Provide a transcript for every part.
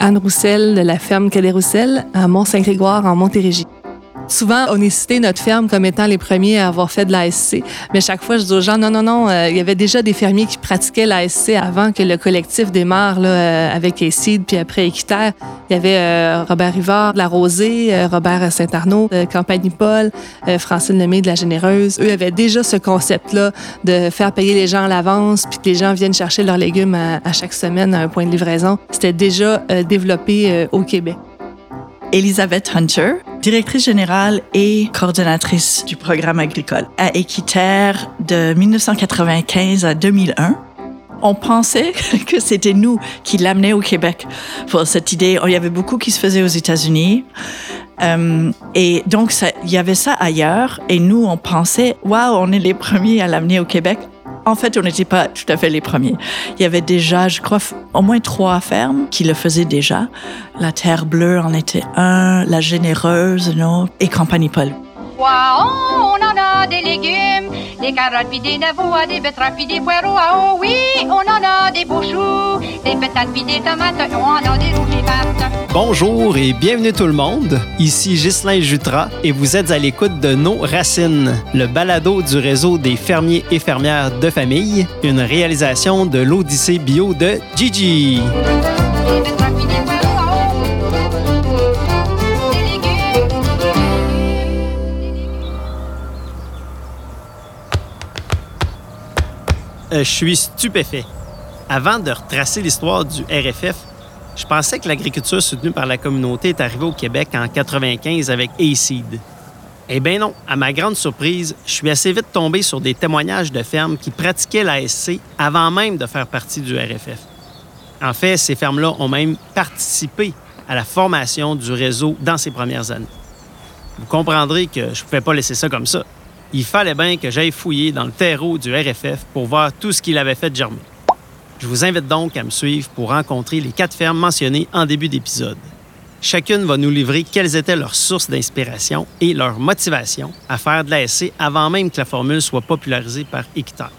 Anne Roussel de la ferme Cadet Roussel à Mont-Saint-Grégoire en Montérégie. Souvent, on est cité notre ferme comme étant les premiers à avoir fait de l'ASC. Mais chaque fois, je dis aux gens, non, non, non, euh, il y avait déjà des fermiers qui pratiquaient l'ASC avant que le collectif démarre là, euh, avec Acid, puis après Équiterre. Il y avait euh, Robert Rivard de la Rosée, Robert Saint-Arnaud de Campagne-Paul, Francine Lemay de la Généreuse. Eux avaient déjà ce concept-là de faire payer les gens à l'avance, puis que les gens viennent chercher leurs légumes à, chaque semaine à un point de livraison. C'était déjà développé au Québec. Elisabeth Hunter, directrice générale et coordonnatrice du programme agricole à Équiterre de 1995 à 2001. On pensait que c'était nous qui l'amenaient au Québec pour cette idée. Il y avait beaucoup qui se faisait aux États-Unis. Euh, et donc, il y avait ça ailleurs. Et nous, on pensait, waouh, on est les premiers à l'amener au Québec. En fait, on n'était pas tout à fait les premiers. Il y avait déjà, je crois, au moins trois fermes qui le faisaient déjà. La Terre Bleue en était un, La Généreuse, non, et Compagnie Paul. On en a des légumes, des carottes puis des navots, des betteraves puis des poireaux. Ah oh oui, on en a des beaux choux, des patates puis des tomates, on en a des rouges Bonjour et bienvenue tout le monde. Ici Ghislain Jutras et vous êtes à l'écoute de Nos Racines, le balado du réseau des fermiers et fermières de famille, une réalisation de l'Odyssée bio de Gigi. Je suis stupéfait. Avant de retracer l'histoire du RFF, je pensais que l'agriculture soutenue par la communauté est arrivée au Québec en 95 avec ACED. Eh bien non, à ma grande surprise, je suis assez vite tombé sur des témoignages de fermes qui pratiquaient l'ASC avant même de faire partie du RFF. En fait, ces fermes-là ont même participé à la formation du réseau dans ces premières années. Vous comprendrez que je ne pouvais pas laisser ça comme ça. Il fallait bien que j'aille fouiller dans le terreau du RFF pour voir tout ce qu'il avait fait germer. Je vous invite donc à me suivre pour rencontrer les quatre fermes mentionnées en début d'épisode. Chacune va nous livrer quelles étaient leurs sources d'inspiration et leur motivation à faire de l'ASC avant même que la formule soit popularisée par Équiterre.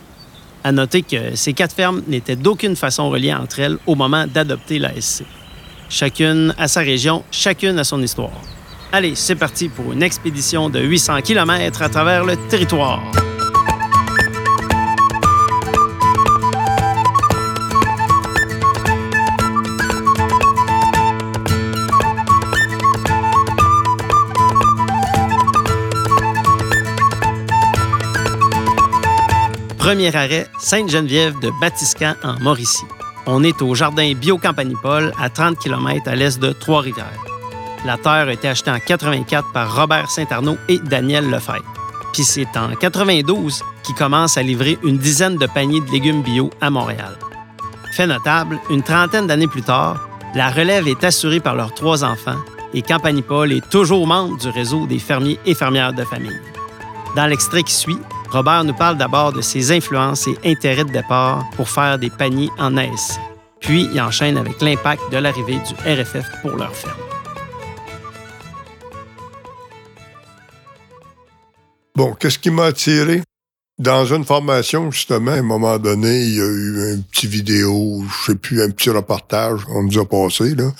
À noter que ces quatre fermes n'étaient d'aucune façon reliées entre elles au moment d'adopter l'ASC. Chacune à sa région, chacune à son histoire. Allez, c'est parti pour une expédition de 800 km à travers le territoire. Premier arrêt, Sainte-Geneviève de Batiscan en Mauricie. On est au jardin Biocampanipole, à 30 km à l'est de Trois-Rivières. La terre a été achetée en 84 par Robert Saint-Arnaud et Daniel Lefebvre. Puis c'est en 92 qu'ils commencent à livrer une dizaine de paniers de légumes bio à Montréal. Fait notable, une trentaine d'années plus tard, la relève est assurée par leurs trois enfants et Campanipole est toujours membre du réseau des fermiers et fermières de famille. Dans l'extrait qui suit, Robert nous parle d'abord de ses influences et intérêts de départ pour faire des paniers en ASC. Puis, il enchaîne avec l'impact de l'arrivée du RFF pour leur ferme. Bon, qu'est-ce qui m'a attiré? Dans une formation, justement, à un moment donné, il y a eu un petit vidéo, je sais plus, un petit reportage, on nous a passé, là.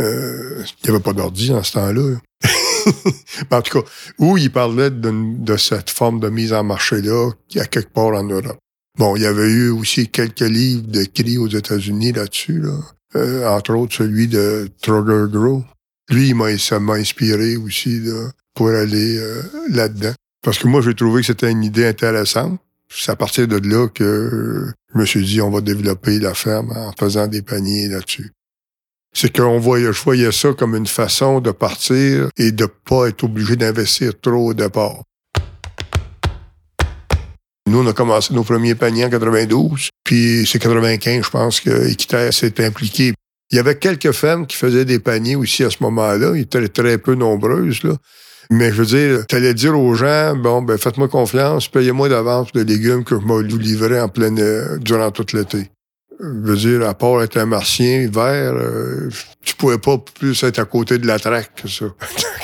Euh, il n'y avait pas d'ordi en ce temps-là. en tout cas, où il parlait de, cette forme de mise en marché-là, qui a quelque part en Europe. Bon, il y avait eu aussi quelques livres d'écrits aux États-Unis là-dessus, là. Euh, entre autres celui de Troger Grow. Lui, il m'a inspiré aussi pour aller euh, là-dedans. Parce que moi, j'ai trouvé que c'était une idée intéressante. C'est à partir de là que je me suis dit, on va développer la ferme en faisant des paniers là-dessus c'est qu'on voyait, je voyais ça comme une façon de partir et de pas être obligé d'investir trop au départ. Nous, on a commencé nos premiers paniers en 92, puis c'est 95, je pense, que s'est impliqué. Il y avait quelques femmes qui faisaient des paniers aussi à ce moment-là. Ils étaient très peu nombreuses, là. Mais je veux dire, tu allais dire aux gens, bon, ben faites-moi confiance, payez-moi d'avance de légumes que je vais vous livrer en pleine, euh, durant toute l'été je veux dire, à part être un martien vert, euh, tu pouvais pas plus être à côté de la traque que ça.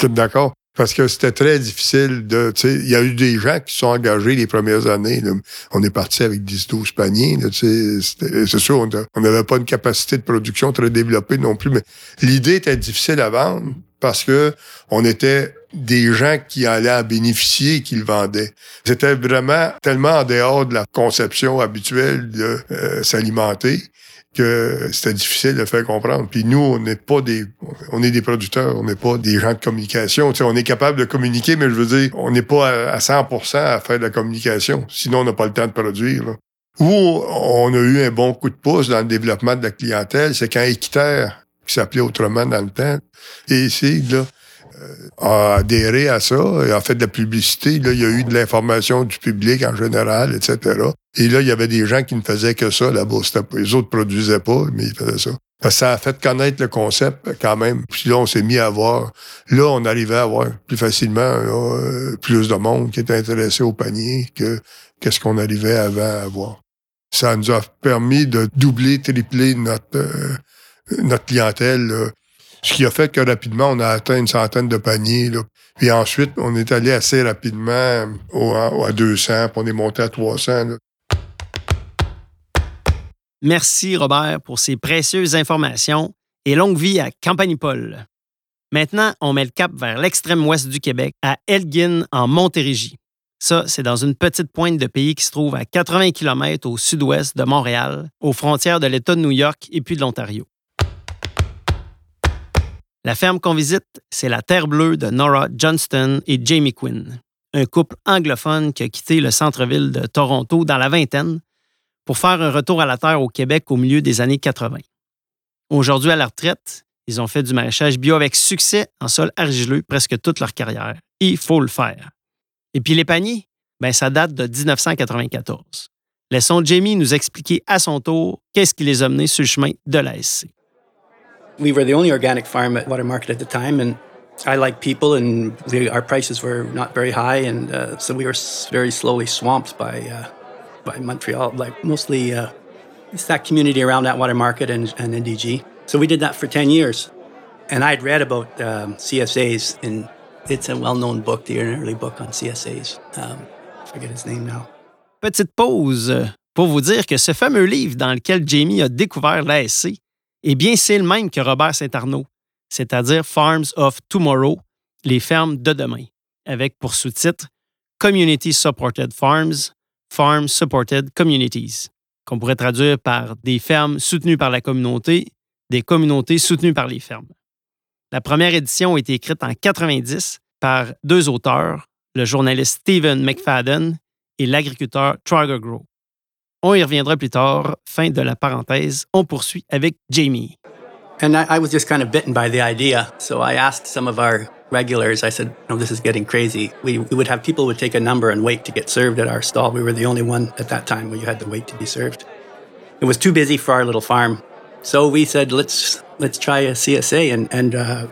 D'accord? parce que c'était très difficile de, tu sais, il y a eu des gens qui sont engagés les premières années. là. On est parti avec 10-12 paniers, tu sais, c'est sûr, on n'avait pas une capacité de production très développée non plus, mais l'idée était difficile à vendre parce que on était des gens qui allaient en bénéficier qui le vendaient. C'était vraiment tellement en dehors de la conception habituelle de euh, s'alimenter que c'était difficile de faire comprendre. Puis nous, on n'est pas des, on est des producteurs, on n'est pas des gens de communication. Tu on est capable de communiquer, mais je veux dire, on n'est pas à, à 100% à faire de la communication. Sinon, on n'a pas le temps de produire. Où on a eu un bon coup de pouce dans le développement de la clientèle, c'est quand Équiterre, qui s'appelait autrement dans le temps, et ici, là, a adhéré à ça, et a fait de la publicité. Là, il y a eu de l'information du public en général, etc. Et là, il y avait des gens qui ne faisaient que ça là-bas. Les autres produisaient pas, mais ils faisaient ça. Parce que ça a fait connaître le concept quand même. Puis là, on s'est mis à voir. Là, on arrivait à voir plus facilement là, euh, plus de monde qui était intéressé au panier que qu'est-ce qu'on arrivait avant à voir. Ça nous a permis de doubler, tripler notre euh, notre clientèle. là. Ce qui a fait que rapidement, on a atteint une centaine de paniers. Puis ensuite, on est allé assez rapidement à 200, puis on est monté à 300. là. Merci Robert pour ces précieuses informations et longue vie à Campagne Paul. Maintenant, on met le cap vers l'extrême ouest du Québec, à Elgin, en Montérégie. Ça, c'est dans une petite pointe de pays qui se trouve à 80 km au sud-ouest de Montréal, aux frontières de l'État de New York et puis de l'Ontario. La ferme qu'on visite, c'est la Terre Bleue de Nora Johnston et Jamie Quinn, un couple anglophone qui a quitté le centre-ville de Toronto dans la vingtaine pour faire un retour à la terre au Québec au milieu des années 80. Aujourd'hui à la retraite, ils ont fait du maraîchage bio avec succès en sol argileux presque toute leur carrière. Il faut le faire. Et puis les paniers, ben ça date de 1994. Laissons Jamie nous expliquer à son tour qu'est-ce qui les a menés sur le chemin de la SC. We were the only organic farm at Water Market at the time, and I like people, and we, our prices were not very high, and uh, so we were very slowly swamped by uh, by Montreal, like mostly uh, it's that community around that Water Market and, and NDG. So we did that for ten years, and I'd read about um, CSAs, and it's a well-known book, the early book on CSAs. Um, I forget his name now. Petite pause euh, pour vous dire que ce fameux livre dans lequel Jamie a découvert l'ASC, eh bien, c'est le même que Robert Saint-Arnaud, c'est-à-dire Farms of Tomorrow, les fermes de demain, avec pour sous-titre Community Supported Farms, Farm Supported Communities, qu'on pourrait traduire par des fermes soutenues par la communauté, des communautés soutenues par les fermes. La première édition a été écrite en 90 par deux auteurs, le journaliste Stephen McFadden et l'agriculteur Trager Grow. On y reviendra plus tard. Fin de la parenthèse. On poursuit avec Jamie. And I, I was just kind of bitten by the idea. So I asked some of our regulars, I said, no, this is getting crazy. We, we would have people would take a number and wait to get served at our stall. We were the only one at that time where you had to wait to be served. It was too busy for our little farm. So we said, let's, let's try a CSA. And, and uh,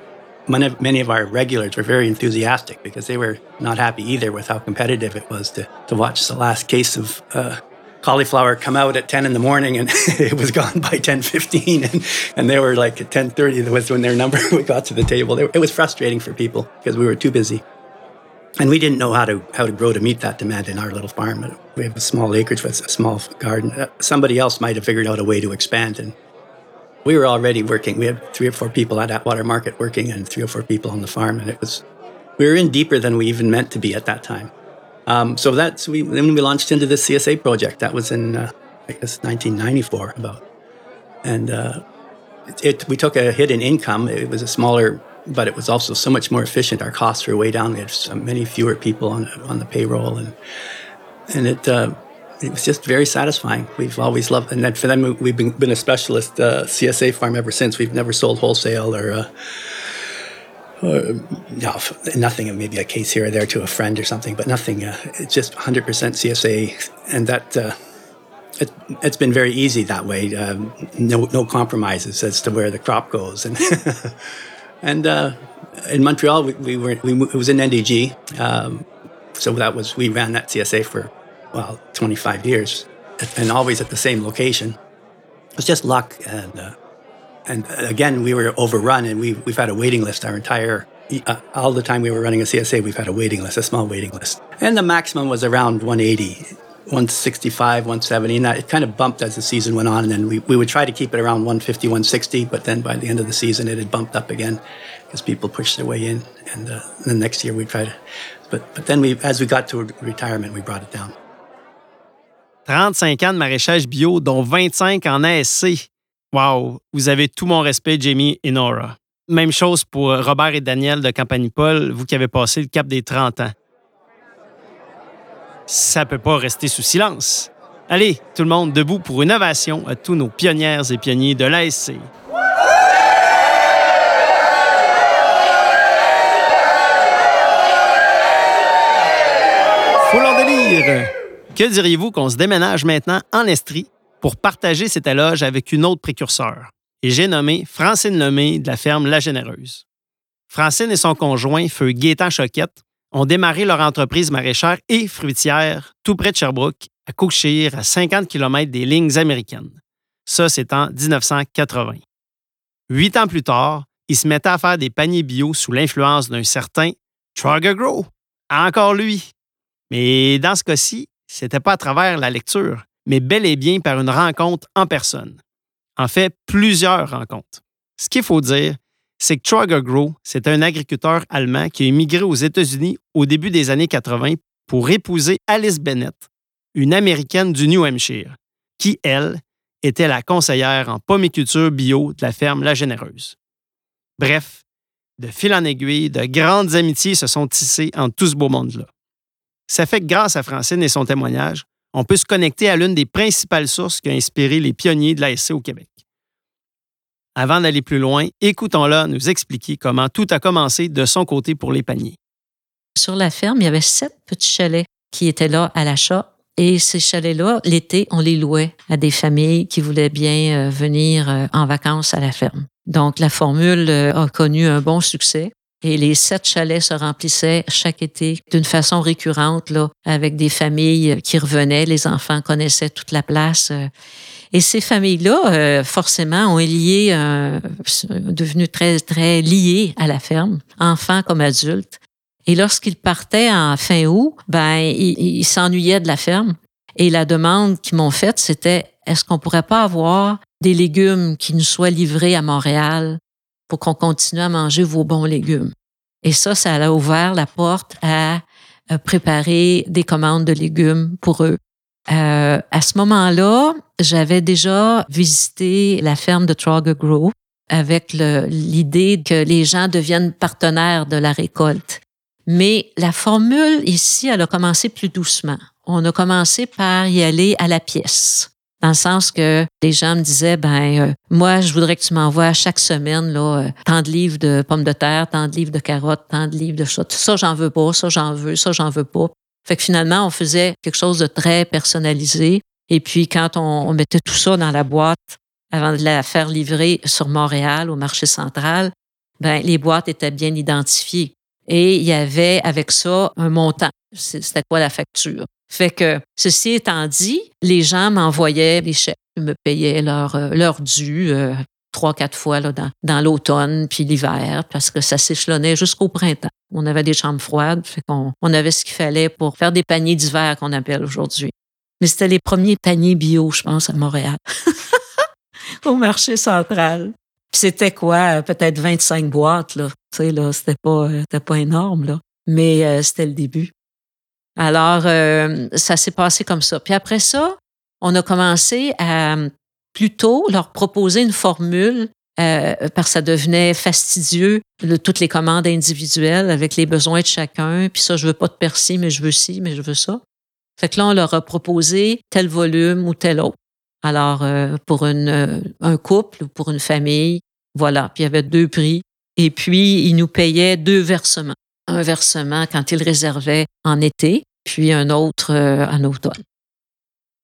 many, of- many of our regulars were very enthusiastic because they were not happy either with how competitive it was to, to watch the last case of uh, cauliflower come out at 10 in the morning and it was gone by 10.15 and, and they were like at 10.30 was when their number we got to the table. It was frustrating for people because we were too busy. And we didn't know how to how to grow to meet that demand in our little farm. We have a small acreage with a small garden. Uh, somebody else might have figured out a way to expand. And we were already working. We had three or four people at Atwater Market working and three or four people on the farm. And it was we were in deeper than we even meant to be at that time um, so that's we then we launched into the CSA project. That was in uh, I guess 1994 about, and uh, it, it we took a hit in income. It was a smaller, but it was also so much more efficient. Our costs were way down. We had so many fewer people on on the payroll, and and it. Uh, it was just very satisfying. We've always loved, and then for them, we've been, been a specialist uh, CSA farm ever since. We've never sold wholesale or uh, no, nothing. Maybe a case here or there to a friend or something, but nothing. Uh, it's just 100% CSA, and that uh, it, it's been very easy that way. Um, no, no compromises as to where the crop goes, and and uh, in Montreal, we, we were we, it was in NDG, um, so that was we ran that CSA for well 25 years, and always at the same location. It was just luck and. And again, we were overrun, and we, we've had a waiting list our entire uh, all the time we were running a CSA, we've had a waiting list, a small waiting list. And the maximum was around 180, 165, 170. And that, it kind of bumped as the season went on. And then we, we would try to keep it around 150, 160. But then by the end of the season, it had bumped up again because people pushed their way in. And uh, the next year we tried to. But, but then we, as we got to retirement, we brought it down. 35 ans de maraîchage bio, dont 25 en ASC. Wow, vous avez tout mon respect, Jamie et Nora. Même chose pour Robert et Daniel de Campanipol, vous qui avez passé le cap des 30 ans. Ça peut pas rester sous silence. Allez, tout le monde debout pour une ovation à tous nos pionnières et pionniers de l'ASC. Faut l'en délire! Que diriez-vous qu'on se déménage maintenant en Estrie? Pour partager cet éloge avec une autre précurseur? Et j'ai nommé Francine Lemay de la ferme La Généreuse. Francine et son conjoint, feu Gaétan Choquette, ont démarré leur entreprise maraîchère et fruitière tout près de Sherbrooke, à Cookshire, à 50 km des lignes américaines. Ça, c'est en 1980. Huit ans plus tard, ils se mettaient à faire des paniers bio sous l'influence d'un certain Trugger Grow. Encore lui. Mais dans ce cas-ci, c'était pas à travers la lecture, mais bel et bien par une rencontre en personne. En fait, plusieurs rencontres. Ce qu'il faut dire, c'est que Trugger Grow, c'est un agriculteur allemand qui a immigré aux États-Unis au début des années 80 pour épouser Alice Bennett, une Américaine du New Hampshire, qui, elle, était la conseillère en pomiculture bio de la ferme La Généreuse. Bref, de fil en aiguille, de grandes amitiés se sont tissées en tout ce beau monde-là. Ça fait que grâce à Francine et son témoignage, on peut se connecter à l'une des principales sources qui a inspiré les pionniers de l'ASC au Québec. Avant d'aller plus loin, écoutons-la nous expliquer comment tout a commencé de son côté pour les paniers. Sur la ferme, il y avait sept petits chalets qui étaient là à l'achat. Et ces chalets-là, l'été, on les louait à des familles qui voulaient bien euh, venir euh, en vacances à la ferme. Donc, la formule euh, a connu un bon succès. Et les sept chalets se remplissaient chaque été d'une façon récurrente, là, avec des familles qui revenaient. Les enfants connaissaient toute la place. Et ces familles-là, euh, forcément, ont lié, euh, devenu très, très liées à la ferme, enfants comme adultes. Et lorsqu'ils partaient en fin août, ben, ils s'ennuyaient de la ferme. Et la demande qu'ils m'ont faite, c'était est-ce qu'on pourrait pas avoir des légumes qui nous soient livrés à Montréal? Pour qu'on continue à manger vos bons légumes? Et ça, ça a ouvert la porte à préparer des commandes de légumes pour eux. Euh, à ce moment-là, j'avais déjà visité la ferme de Trogger Grove avec l'idée que les gens deviennent partenaires de la récolte. Mais la formule ici, elle a commencé plus doucement. On a commencé par y aller à la pièce. Dans le sens que les gens me disaient, ben euh, moi, je voudrais que tu m'envoies chaque semaine là, euh, tant de livres de pommes de terre, tant de livres de carottes, tant de livres de ça. Ça, j'en veux pas, ça, j'en veux, ça, j'en veux pas. Fait que finalement, on faisait quelque chose de très personnalisé. Et puis, quand on, mettait tout ça dans la boîte avant de la faire livrer sur Montréal, au marché central, ben, les boîtes étaient bien identifiées. Et il y avait avec ça un montant. C'était quoi la facture? Fait que, ceci étant dit, les gens m'envoyaient des chèques, me payaient leur, euh, leur dû euh, trois, quatre fois là, dans, dans l'automne puis l'hiver parce que ça s'échelonnait jusqu'au printemps. On avait des chambres froides, fait qu'on on avait ce qu'il fallait pour faire des paniers d'hiver qu'on appelle aujourd'hui. Mais c'était les premiers paniers bio, je pense, à Montréal, au marché central. Puis c'était quoi, peut-être 25 boîtes là. Tu sais là, c'était pas, pas énorme là, mais euh, c'était le début. Alors euh, ça s'est passé comme ça. Puis après ça, on a commencé à plutôt leur proposer une formule euh, parce que ça devenait fastidieux, toutes les commandes individuelles avec les besoins de chacun. Puis ça, je veux pas de persil, mais je veux ci, mais je veux ça. Fait que là, on leur a proposé tel volume ou tel autre. Alors, euh, pour une, un couple ou pour une famille, voilà. Puis il y avait deux prix. Et puis, ils nous payaient deux versements. Un versement quand ils réservaient en été, puis un autre en automne.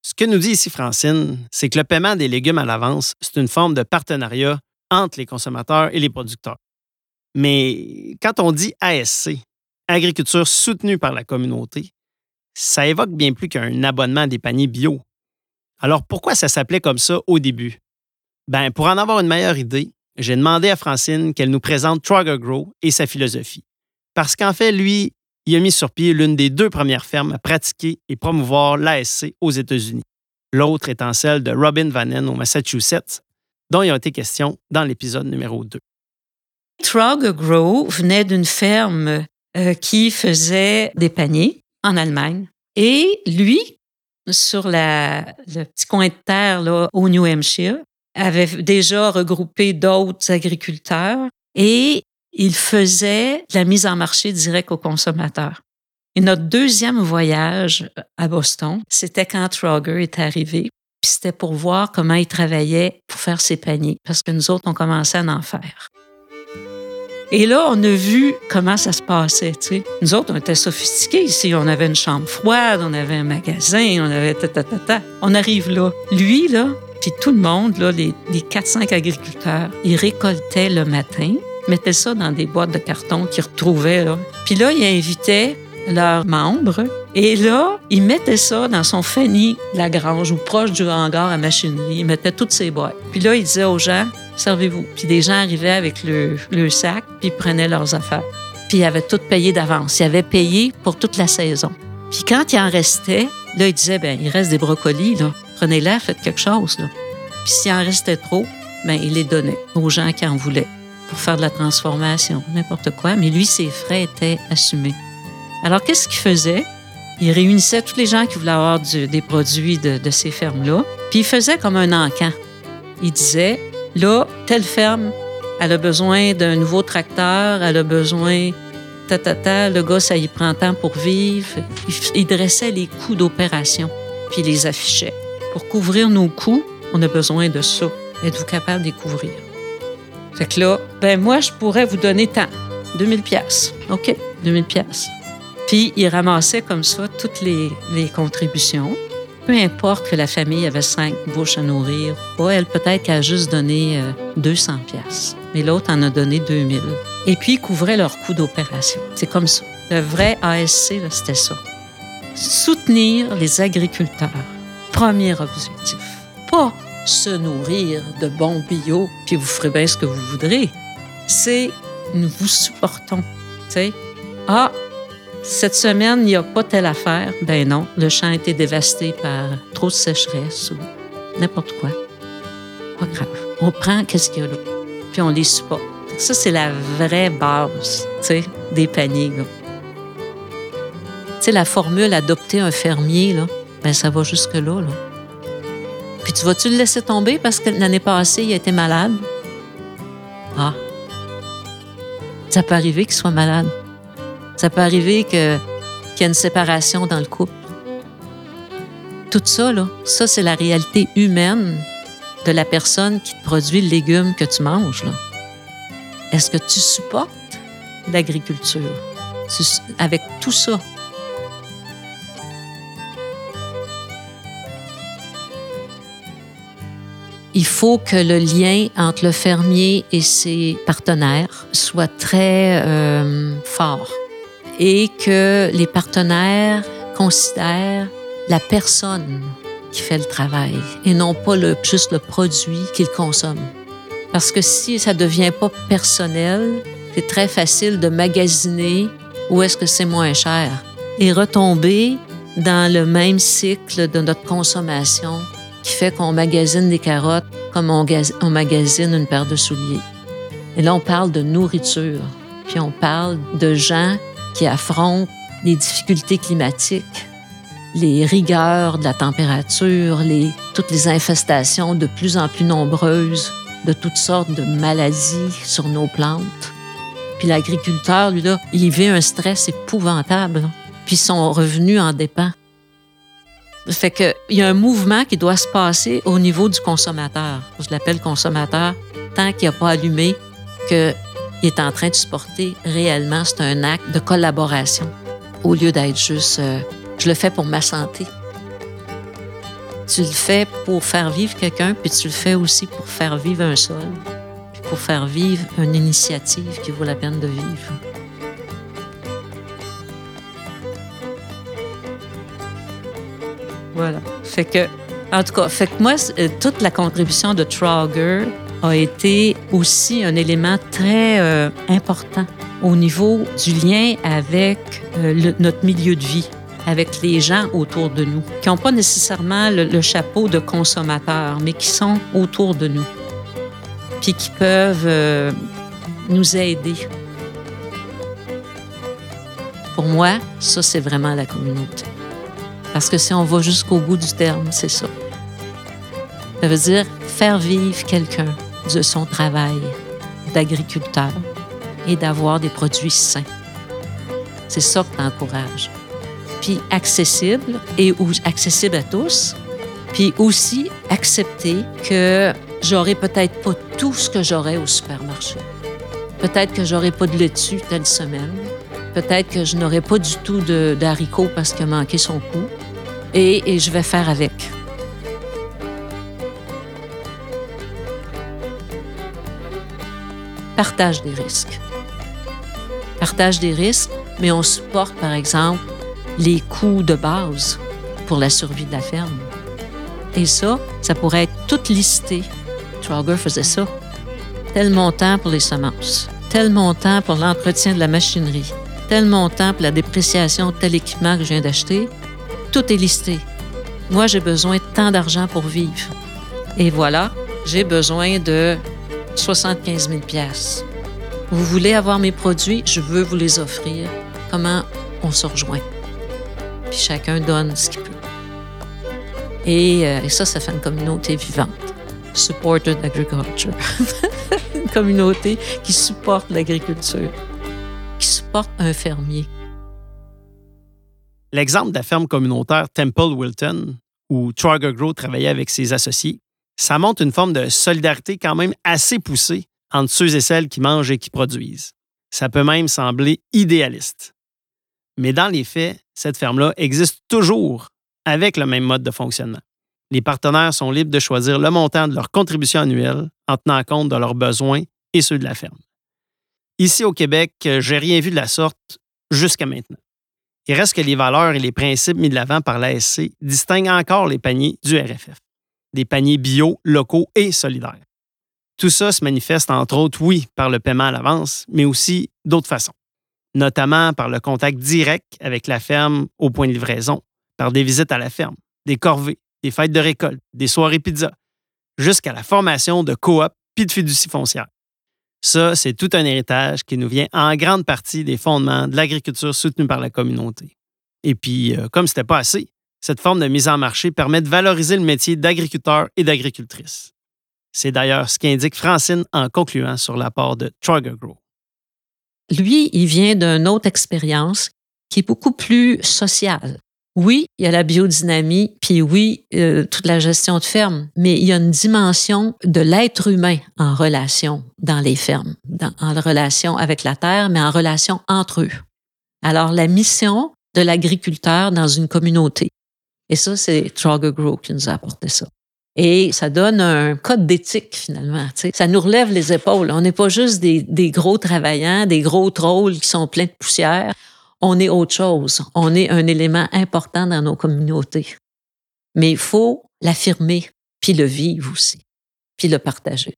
Ce que nous dit ici Francine, c'est que le paiement des légumes à l'avance, c'est une forme de partenariat entre les consommateurs et les producteurs. Mais quand on dit ASC, agriculture soutenue par la communauté, ça évoque bien plus qu'un abonnement à des paniers bio. Alors pourquoi ça s'appelait comme ça au début? Ben, pour en avoir une meilleure idée, j'ai demandé à Francine qu'elle nous présente Trogger Grow et sa philosophie. Parce qu'en fait, lui, il a mis sur pied l'une des deux premières fermes à pratiquer et promouvoir l'ASC aux États-Unis. L'autre étant celle de Robin Vannen au Massachusetts, dont il a été question dans l'épisode numéro 2. Trogger Grow venait d'une ferme euh, qui faisait des paniers en Allemagne. Et lui, sur le petit coin de terre au New Hampshire, avait déjà regroupé d'autres agriculteurs et il faisait la mise en marché direct aux consommateurs. Et notre deuxième voyage à Boston, c'était quand Trogger est arrivé. Puis c'était pour voir comment il travaillait pour faire ses paniers, parce que nous autres, on commençait à en faire. Et là, on a vu comment ça se passait. Tu sais. Nous autres, on était sophistiqués ici. On avait une chambre froide, on avait un magasin, on avait ta, ta, ta, ta. On arrive là. Lui, là, puis tout le monde, là, les, les 4-5 agriculteurs, ils récoltaient le matin, mettaient ça dans des boîtes de carton qu'ils retrouvaient. Là. Puis là, ils invitaient leurs membres. Et là, ils mettaient ça dans son fanny la grange ou proche du hangar à machinerie. Ils mettaient toutes ces boîtes. Puis là, ils disaient aux gens, servez-vous. Puis des gens arrivaient avec le, sac, puis ils prenaient leurs affaires. Puis ils avaient tout payé d'avance. Ils avaient payé pour toute la saison. Puis quand il en restait, là, ils disaient, ben il reste des brocolis, là. Prenez-les, faites quelque chose, là. Puis s'il en restait trop, ben il les donnait aux gens qui en voulaient pour faire de la transformation, n'importe quoi. Mais lui, ses frais étaient assumés. Alors, qu'est-ce qu'il faisait? Il réunissait tous les gens qui voulaient avoir des produits de, ces fermes-là, puis il faisait comme un encan. Il disait, là, telle ferme, elle a besoin d'un nouveau tracteur, elle a besoin... Ta, ta, ta, le gars, ça y prend temps pour vivre. Il, il dressait les coûts d'opération, puis il les affichait. Pour couvrir nos coûts, on a besoin de ça. Êtes-vous capable de les couvrir? Fait que là, ben moi, je pourrais vous donner tant. 2000 pièces. OK, 2000 pièces. Puis il ramassait comme ça toutes les, contributions. Peu importe que la famille avait cinq bouches à nourrir, pas elle peut-être qu'elle a juste donné euh, 200 pièces, mais l'autre en a donné 2000. Et puis il couvrait leurs coûts d'opération. C'est comme ça. Le vrai ASC, c'était ça. Soutenir les agriculteurs. Premier objectif. Pas se nourrir de bons bio, puis vous ferez bien ce que vous voudrez. C'est nous vous supportons. Tu sais, ah, cette semaine, il n'y a pas telle affaire. Ben non, le champ a été dévasté par trop de sécheresse ou n'importe quoi. Pas grave. On prend qu'est-ce qu'il y a là, puis on les supporte. Ça, c'est la vraie base, des paniers. Tu la formule adopter un fermier, là, ben ça va jusque-là, là. Tu vas-tu le laisser tomber parce que l'année passée, il a été malade? Ah. Ça peut arriver qu'il soit malade. Ça peut arriver qu'il y ait une séparation dans le couple. Tout ça, là, ça, c'est la réalité humaine de la personne qui te produit le légume que tu manges. là. Est-ce que tu supportes l'agriculture? Tu- avec tout ça? Il faut que le lien entre le fermier et ses partenaires soit très euh, fort et que les partenaires considèrent la personne qui fait le travail et non pas le, juste le produit qu'ils consomment. Parce que si ça ne devient pas personnel, c'est très facile de magasiner où est-ce que c'est moins cher et retomber dans le même cycle de notre consommation qui fait qu'on magasine des carottes comme on, on magasine une paire de souliers. Et là, on parle de nourriture, puis on parle de gens qui affrontent les difficultés climatiques, les rigueurs de la température, les, toutes les infestations de plus en plus nombreuses de toutes sortes de maladies sur nos plantes. Puis l'agriculteur, lui, là, il vit un stress épouvantable. Puis son revenu en dépend. Fait que il y a un mouvement qui doit se passer au niveau du consommateur. Je l'appelle consommateur tant qu'il n'a pas allumé qu'il est en train de supporter réellement. C'est un acte de collaboration au lieu d'être juste euh, je le fais pour ma santé. Tu le fais pour faire vivre quelqu'un, puis tu le fais aussi pour faire vivre un sol, puis pour faire vivre une initiative qui vaut la peine de vivre. Voilà. Fait que, en tout cas, fait que moi, euh, toute la contribution de Trogger, a été aussi un élément très euh, important au niveau du lien avec euh, notre milieu de vie, avec les gens autour de nous, qui n'ont pas nécessairement le, chapeau de consommateur, mais qui sont autour de nous, puis qui peuvent nous aider. Pour moi, ça, c'est vraiment la communauté. Parce que si on va jusqu'au bout du terme, c'est ça. Ça veut dire faire vivre quelqu'un de son travail d'agriculteur et d'avoir des produits sains. C'est ça que tu encourages. Puis accessible et accessible à tous. Puis aussi accepter que j'aurai peut-être pas tout ce que j'aurais au supermarché. Peut-être que j'aurai pas de laitue telle semaine. Peut-être que je n'aurai pas du tout d'haricots parce a manqué son coup. Et, je vais faire avec. Partage des risques. Partage des risques, mais on supporte, par exemple, les coûts de base pour la survie de la ferme. Et ça, ça pourrait être tout listé. Trauger faisait ça. Tel montant pour les semences, tel montant pour l'entretien de la machinerie, tel montant pour la dépréciation de tel équipement que je viens d'acheter. Tout est listé. Moi, j'ai besoin de tant d'argent pour vivre. Et voilà, j'ai besoin de 75 000 piastres. Vous voulez avoir mes produits, je veux vous les offrir. Comment on se rejoint? Puis chacun donne ce qu'il peut. Et, euh, et ça, ça fait une communauté vivante. Supported agriculture. une communauté qui supporte l'agriculture, qui supporte un fermier. L'exemple de la ferme communautaire Temple Wilton, où Trigger Grow travaillait avec ses associés, ça montre une forme de solidarité quand même assez poussée entre ceux et celles qui mangent et qui produisent. Ça peut même sembler idéaliste. Mais dans les faits, cette ferme-là existe toujours avec le même mode de fonctionnement. Les partenaires sont libres de choisir le montant de leur contribution annuelle en tenant compte de leurs besoins et ceux de la ferme. Ici au Québec, j'ai rien vu de la sorte jusqu'à maintenant. Il reste que les valeurs et les principes mis de l'avant par l'ASC distinguent encore les paniers du RFF. Des paniers bio, locaux et solidaires. Tout ça se manifeste entre autres, oui, par le paiement à l'avance, mais aussi d'autres façons, notamment par le contact direct avec la ferme au point de livraison, par des visites à la ferme, des corvées, des fêtes de récolte, des soirées pizza, jusqu'à la formation de coop puis de fiducie foncière. Ça, c'est tout un héritage qui nous vient en grande partie des fondements de l'agriculture soutenue par la communauté. Et puis, euh, comme ce n'était pas assez, cette forme de mise en marché permet de valoriser le métier d'agriculteur et d'agricultrice. C'est d'ailleurs ce qu'indique Francine en concluant sur l'apport de Trigger Grow. Lui, il vient d'une autre expérience qui est beaucoup plus sociale. Oui, il y a la biodynamie, puis oui, euh, toute la gestion de ferme, mais il y a une dimension de l'être humain en relation dans les fermes, en relation avec la terre, mais en relation entre eux. Alors, la mission de l'agriculteur dans une communauté. Et ça, c'est Trogger Grow qui nous a apporté ça. Et ça donne un code d'éthique, finalement. Ça nous relève les épaules. On n'est pas juste des, des gros travaillants, des gros trolls qui sont pleins de poussière. On est autre chose. On est un élément important dans nos communautés. Mais il faut l'affirmer, puis le vivre aussi, puis le partager.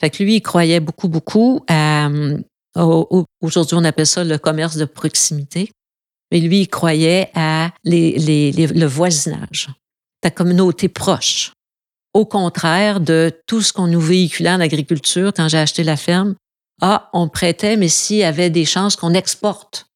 Fait que lui, il croyait beaucoup, beaucoup à... euh, au- au- Aujourd'hui, on appelle ça le commerce de proximité. Mais lui, il croyait à le voisinage, ta communauté proche. Au contraire de tout ce qu'on nous véhiculait en agriculture quand j'ai acheté la ferme, ah, on prêtait, mais s'il y avait des chances qu'on exporte.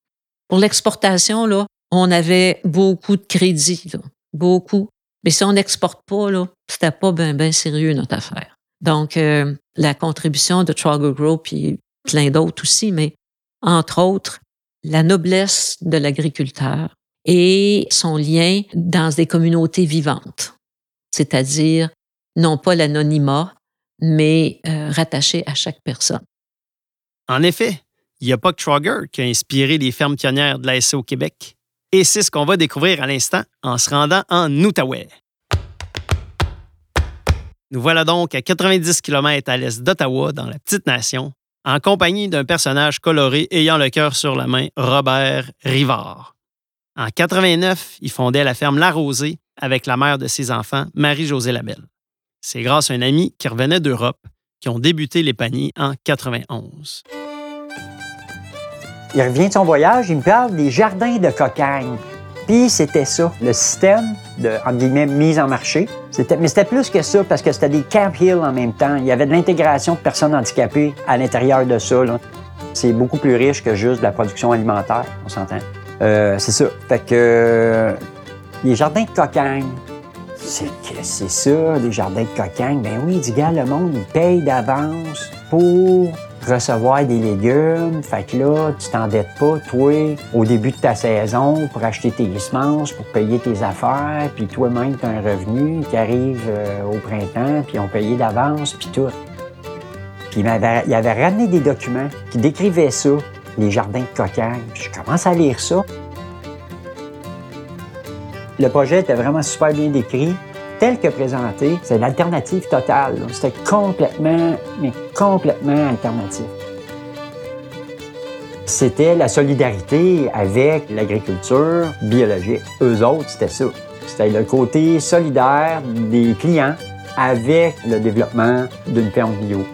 Pour l'exportation, là, on avait beaucoup de crédits, là, beaucoup. Mais si on n'exporte pas, là, c'était pas bien ben sérieux notre affaire. Donc, euh, la contribution de Trogger Grow, puis plein d'autres aussi, mais entre autres, la noblesse de l'agriculteur et son lien dans des communautés vivantes, c'est-à-dire non pas l'anonymat, mais euh, rattaché à chaque personne. En effet, il n'y a pas que Trogger qui a inspiré les fermes pionnières de l'ASC au Québec. Et c'est ce qu'on va découvrir à l'instant en se rendant en Outaouais. Nous voilà donc à 90 km à l'est d'Ottawa, dans la petite nation, en compagnie d'un personnage coloré ayant le cœur sur la main, Robert Rivard. En 89, il fondait la ferme La Rosée avec la mère de ses enfants, Marie-Josée Labelle. C'est grâce à un ami qui revenait d'Europe qui ont débuté les paniers en 91. Il revient de son voyage, il me parle des jardins de cocagne. Puis c'était ça, le système de, entre guillemets, mise en marché. C'était, mais c'était plus que ça parce que c'était des Camp Hill en même temps. Il y avait de l'intégration de personnes handicapées à l'intérieur de ça. C'est beaucoup plus riche que juste de la production alimentaire, on s'entend. Euh, c'est ça. Fait que euh, les jardins de cocagne, c'est c'est ça, les jardins de cocagne. Ben oui, du gars, le monde, il paye d'avance pour recevoir des légumes. Fait que là, tu t'endettes pas, toi, au début de ta saison pour acheter tes semences, pour payer tes affaires, puis toi-même, tu as un revenu qui arrive euh, au printemps, puis on payé d'avance, puis tout. Puis il, m'avait- il avait ramené des documents qui décrivaient ça, les jardins de cocagne. Puis je commence à lire ça. Le projet était vraiment super bien décrit. Tel que présenté, c'est l'alternative totale. C'était complètement, mais complètement alternatif. C'était la solidarité avec l'agriculture biologique. Eux autres, c'était ça. C'était le côté solidaire des clients avec le développement d'une ferme bio.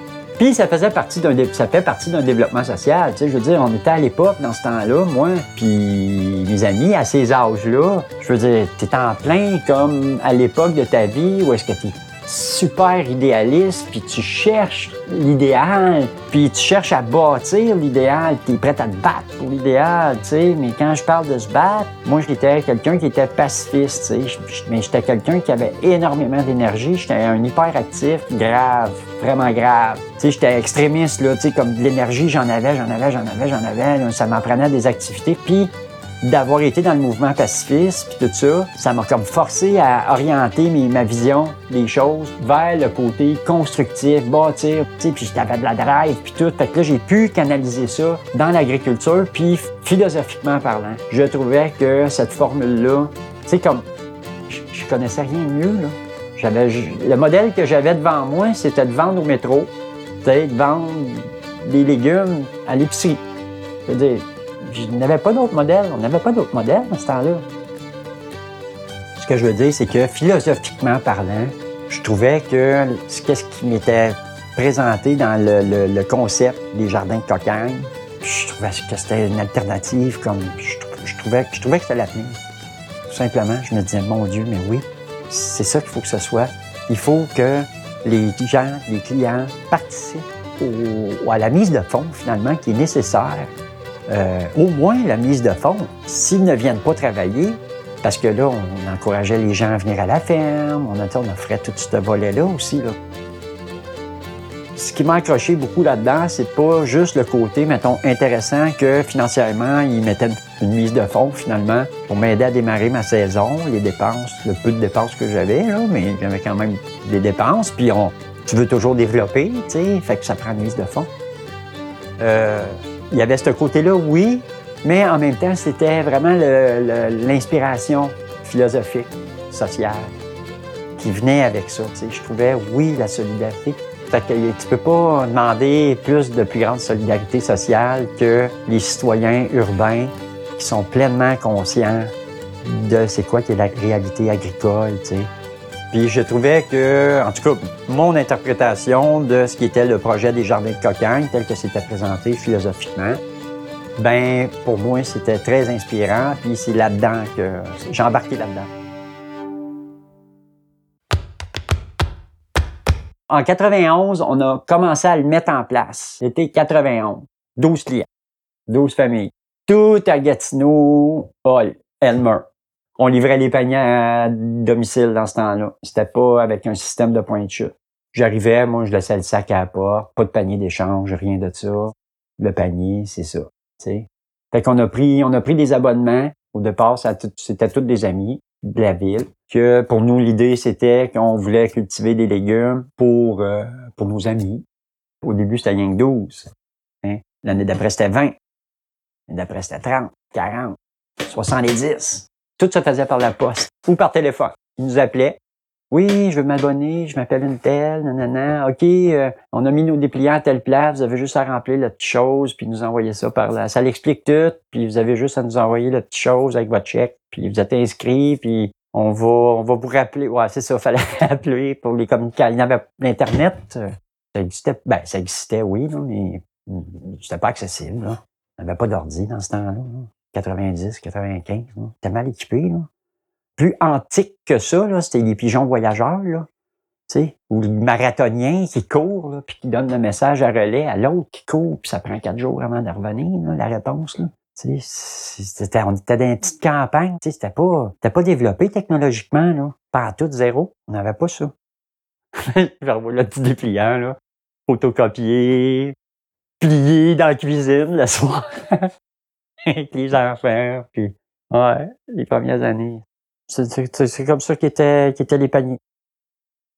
Puis ça faisait partie d'un fait partie d'un développement social. Tu sais, je veux dire, on était à l'époque dans ce temps-là, moi, puis mes amis à ces âges-là. Je veux dire, t'es en plein comme à l'époque de ta vie où est-ce que t'es super idéaliste, puis tu cherches l'idéal, puis tu cherches à bâtir l'idéal, tu es prêt à te battre pour l'idéal, tu sais. Mais quand je parle de se battre, moi, j'étais quelqu'un qui était pacifiste, tu sais. Mais j'étais quelqu'un qui avait énormément d'énergie. J'étais un hyperactif grave, vraiment grave. Tu sais, j'étais extrémiste, là, tu sais, comme de l'énergie, j'en avais, j'en avais, j'en avais, j'en avais. Ça m'apprenait des activités. Puis d'avoir été dans le mouvement pacifiste puis tout ça, ça m'a comme forcé à orienter mes- ma vision des choses vers le côté constructif, bâtir, tu sais, puis j'avais de la drive puis tout. Fait que là, j'ai pu canaliser ça dans l'agriculture puis philosophiquement parlant. Je trouvais que cette formule-là, tu sais, comme je, connaissais rien de mieux, là. J'avais, le modèle que j'avais devant moi, c'était de vendre au métro, tu sais, de vendre des légumes à l'épicerie. Je veux dire, je n'avais pas d'autre modèle. On n'avait pas d'autre modèle à ce temps-là. Ce que je veux dire, c'est que philosophiquement parlant, je trouvais que ce qu'est-ce qui m'était présenté dans le, concept des jardins de cocagne, je trouvais que c'était une alternative comme je, trou- je trouvais je trouvais que c'était l'avenir. Tout simplement, je me disais mon Dieu, mais oui, c'est ça qu'il faut que ce soit. Il faut que les gens, les clients participent à la mise de fonds finalement qui est nécessaire euh, au moins la mise de fonds. S'ils ne viennent pas travailler, parce que là, on encourageait les gens à venir à la ferme, on, a, on offrait tout ce volet-là aussi. Là. Ce qui m'a accroché beaucoup là-dedans, c'est pas juste le côté, mettons, intéressant que financièrement, ils mettaient une mise de fonds finalement pour m'aider à démarrer ma saison, les dépenses, le peu de dépenses que j'avais, mais j'avais quand même des dépenses. Puis on, tu veux toujours développer, tu sais, fait que ça prend une mise de fonds. Euh, il y avait ce côté-là, oui, mais en même temps, c'était vraiment l'inspiration philosophique, sociale, qui venait avec ça. Je trouvais, oui, la solidarité. Fait que tu peux pas demander plus de plus grande solidarité sociale que les citoyens urbains qui sont pleinement conscients de c'est quoi qui est la réalité agricole, tu sais. Puis je trouvais que, en tout cas, mon interprétation de ce qui était le projet des jardins de cocagne, tel que c'était présenté philosophiquement, ben pour moi c'était très inspirant. Puis c'est là-dedans que j'ai embarqué là-dedans. En 91, on a commencé à le mettre en place. C'était 91. 12 clients, 12 familles. Tout à Gatineau, Paul, Elmer. On livrait les paniers à domicile dans ce temps-là. C'était pas avec un système de point de chute. J'arrivais, moi, je laissais le sac à la porte, pas de panier d'échange, rien de ça. Le panier, c'est ça. tu sais. Fait qu'on a pris, on a pris des abonnements. Au départ, c'était tous des amis de la ville. Que pour nous, l'idée, c'était qu'on voulait cultiver des légumes pour, euh, pour nos amis. Au début, c'était rien que 12. Hein? L'année d'après, c'était 20. L'année d'après, c'était 30, 40, 70. Tout se faisait par la poste ou par téléphone. Ils nous appelaient. Oui, je veux m'abonner, je m'appelle une telle, nanana. OK, euh, on a mis nos dépliants à telle place, vous avez juste à remplir la petite chose, puis nous envoyer ça par là. Ça l'explique tout, puis vous avez juste à nous envoyer la petite chose avec votre chèque, puis vous êtes inscrit, puis on va, on va vous rappeler. Ouais, c'est ça, fallait appeler pour les communications. Il y avait l'Internet. euh, Ça existait, ben, ça existait, oui, mais c'était pas accessible. Là. On n'avait pas d'ordi dans ce temps-là. Là. 90, 95. là. C'était mal équipé. Là. Plus antique que ça, là, c'était les pigeons voyageurs. Là. Tu sais, ou le marathonien qui court, là, puis qui donne le message à relais à l'autre qui court, puis ça prend quatre jours avant de revenir, là, la réponse. Là. C'était, on était dans une petite campagne. C'était pas, c'était pas développé technologiquement, là. Pas à tout zéro. On n'avais pas ça. Je revois le petit dépliant, là. Photocopier, plier dans la cuisine le soir. Avec les enfants, puis, ouais, les premières années. C'est, comme ça qu'étaient, qu'étaient les paniers.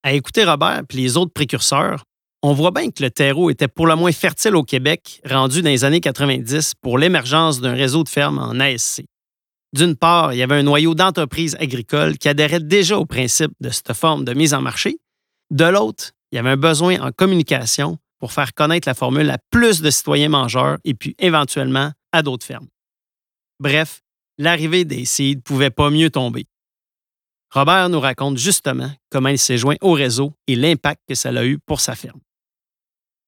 À écouter Robert et les autres précurseurs, on voit bien que le terreau était pour le moins fertile au Québec, rendu dans les années 90 pour l'émergence d'un réseau de fermes en ASC. D'une part, il y avait un noyau d'entreprises agricoles qui adhéraient déjà au principe de cette forme de mise en marché. De l'autre, il y avait un besoin en communication pour faire connaître la formule à plus de citoyens mangeurs et puis éventuellement à d'autres fermes. Bref, l'arrivée des seeds pouvait pas mieux tomber. Robert nous raconte justement comment il s'est joint au réseau et l'impact que ça a eu pour sa ferme.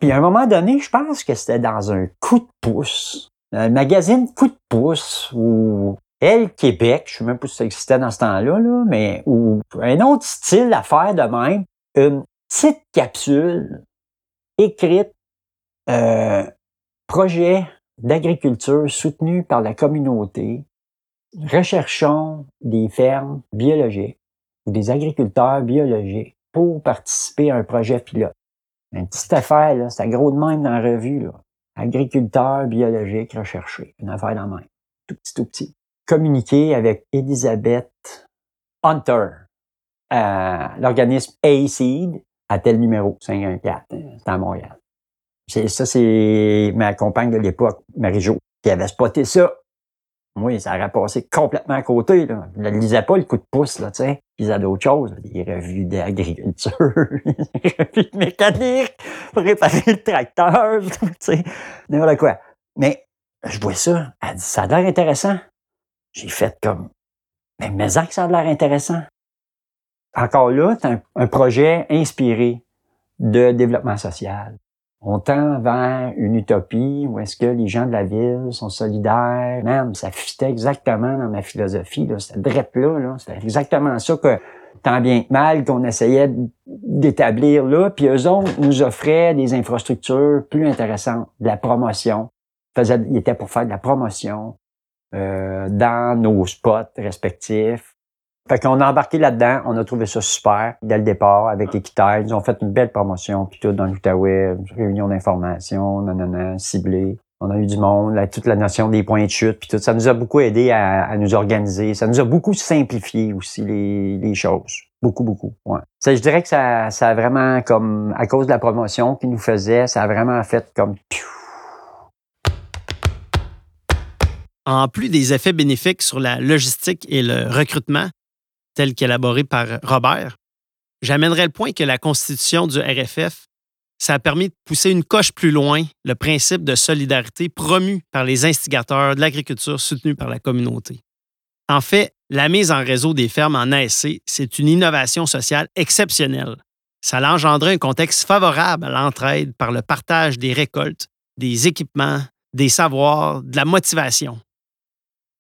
Puis à un moment donné, je pense que c'était dans un coup de pouce, un magazine coup de pouce ou Elle Québec, je sais même pas si ça existait dans ce temps-là, là, mais ou un autre style d'affaires de même, une petite capsule écrite euh, projet d'agriculture soutenu par la communauté. Recherchons des fermes biologiques ou des agriculteurs biologiques pour participer à un projet pilote. Une petite affaire, là, c'était gros de même dans la revue, là. Agriculteur biologique recherché. Une affaire dans la même. Tout petit, tout petit. Communiquer avec Elisabeth Hunter, à l'organisme A-Seed, à tel numéro, 514, hein, c'est à Montréal. Ça, c'est ma compagne de l'époque, Marie-Jo, qui avait spoté ça. Oui, ça aurait passé complètement à côté. Là. Je ne lisais pas le coup de pouce, là, tu sais. Ils avaient d'autres choses, des revues d'agriculture, des revues de mécanique, réparer le tracteur, tu sais, n'importe quoi. Mais je vois ça, elle dit, ça a l'air intéressant. J'ai fait comme, mais que ça a l'air intéressant. Encore là, c'est un projet inspiré de développement social. On tend vers une utopie où est-ce que les gens de la ville sont solidaires. Même, ça fitait exactement dans ma philosophie. Là. C'était drette là. C'était exactement ça que, tant bien que mal, qu'on essayait d'établir là. Puis eux autres nous offraient des infrastructures plus intéressantes, de la promotion. Ils étaient pour faire de la promotion euh, dans nos spots respectifs. Fait qu'on a embarqué là-dedans, on a trouvé ça super dès le départ avec Équiterre. Ils ont fait une belle promotion, puis tout dans l'Outaouais, réunion d'information, nanana, ciblé. On a eu du monde, là, toute la notion des points de chute, puis tout. Ça nous a beaucoup aidé à, nous organiser. Ça nous a beaucoup simplifié aussi les, choses. Beaucoup, beaucoup. Ouais. Je dirais que ça, ça a vraiment comme, à cause de la promotion qu'ils nous faisaient, ça a vraiment fait comme... En plus des effets bénéfiques sur la logistique et le recrutement, tel qu'élaboré par Robert, j'amènerai le point que la constitution du RFF, ça a permis de pousser une coche plus loin le principe de solidarité promu par les instigateurs de l'agriculture soutenue par la communauté. En fait, la mise en réseau des fermes en ASC, c'est une innovation sociale exceptionnelle. Ça a engendré un contexte favorable à l'entraide par le partage des récoltes, des équipements, des savoirs, de la motivation.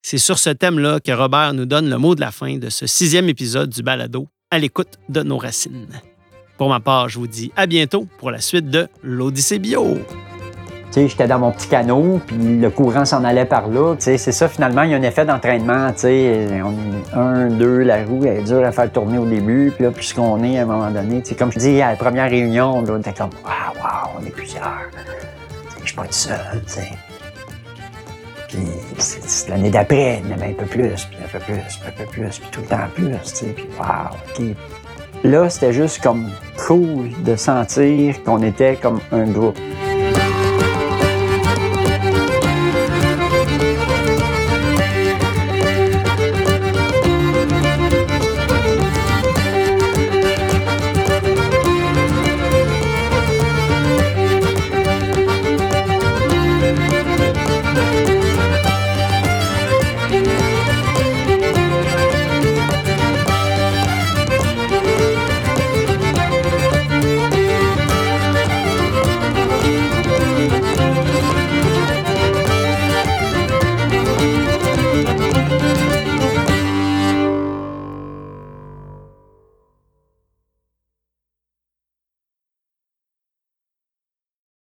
C'est sur ce thème-là que Robert nous donne le mot de la fin de ce sixième épisode du balado à l'écoute de nos racines. Pour ma part, je vous dis à bientôt pour la suite de l'Odyssée Bio. Tu sais, j'étais dans mon petit canot, puis le courant s'en allait par là. Tu sais, c'est ça, finalement, il y a un effet d'entraînement. Tu sais, on- un, deux, la roue, elle est dure à faire tourner au début, puis là, plus qu'on est à un moment donné. Tu sais, comme je dis, à la première réunion, on était comme, waouh, waouh, on est plusieurs. Tu sais, je suis pas tout seul, tu sais. Puis l'année d'après, il y en avait un peu plus, puis un peu plus, puis un peu plus, puis tout le temps plus, tu sais, puis OK. Là, c'était juste comme cool de sentir qu'on était comme un groupe.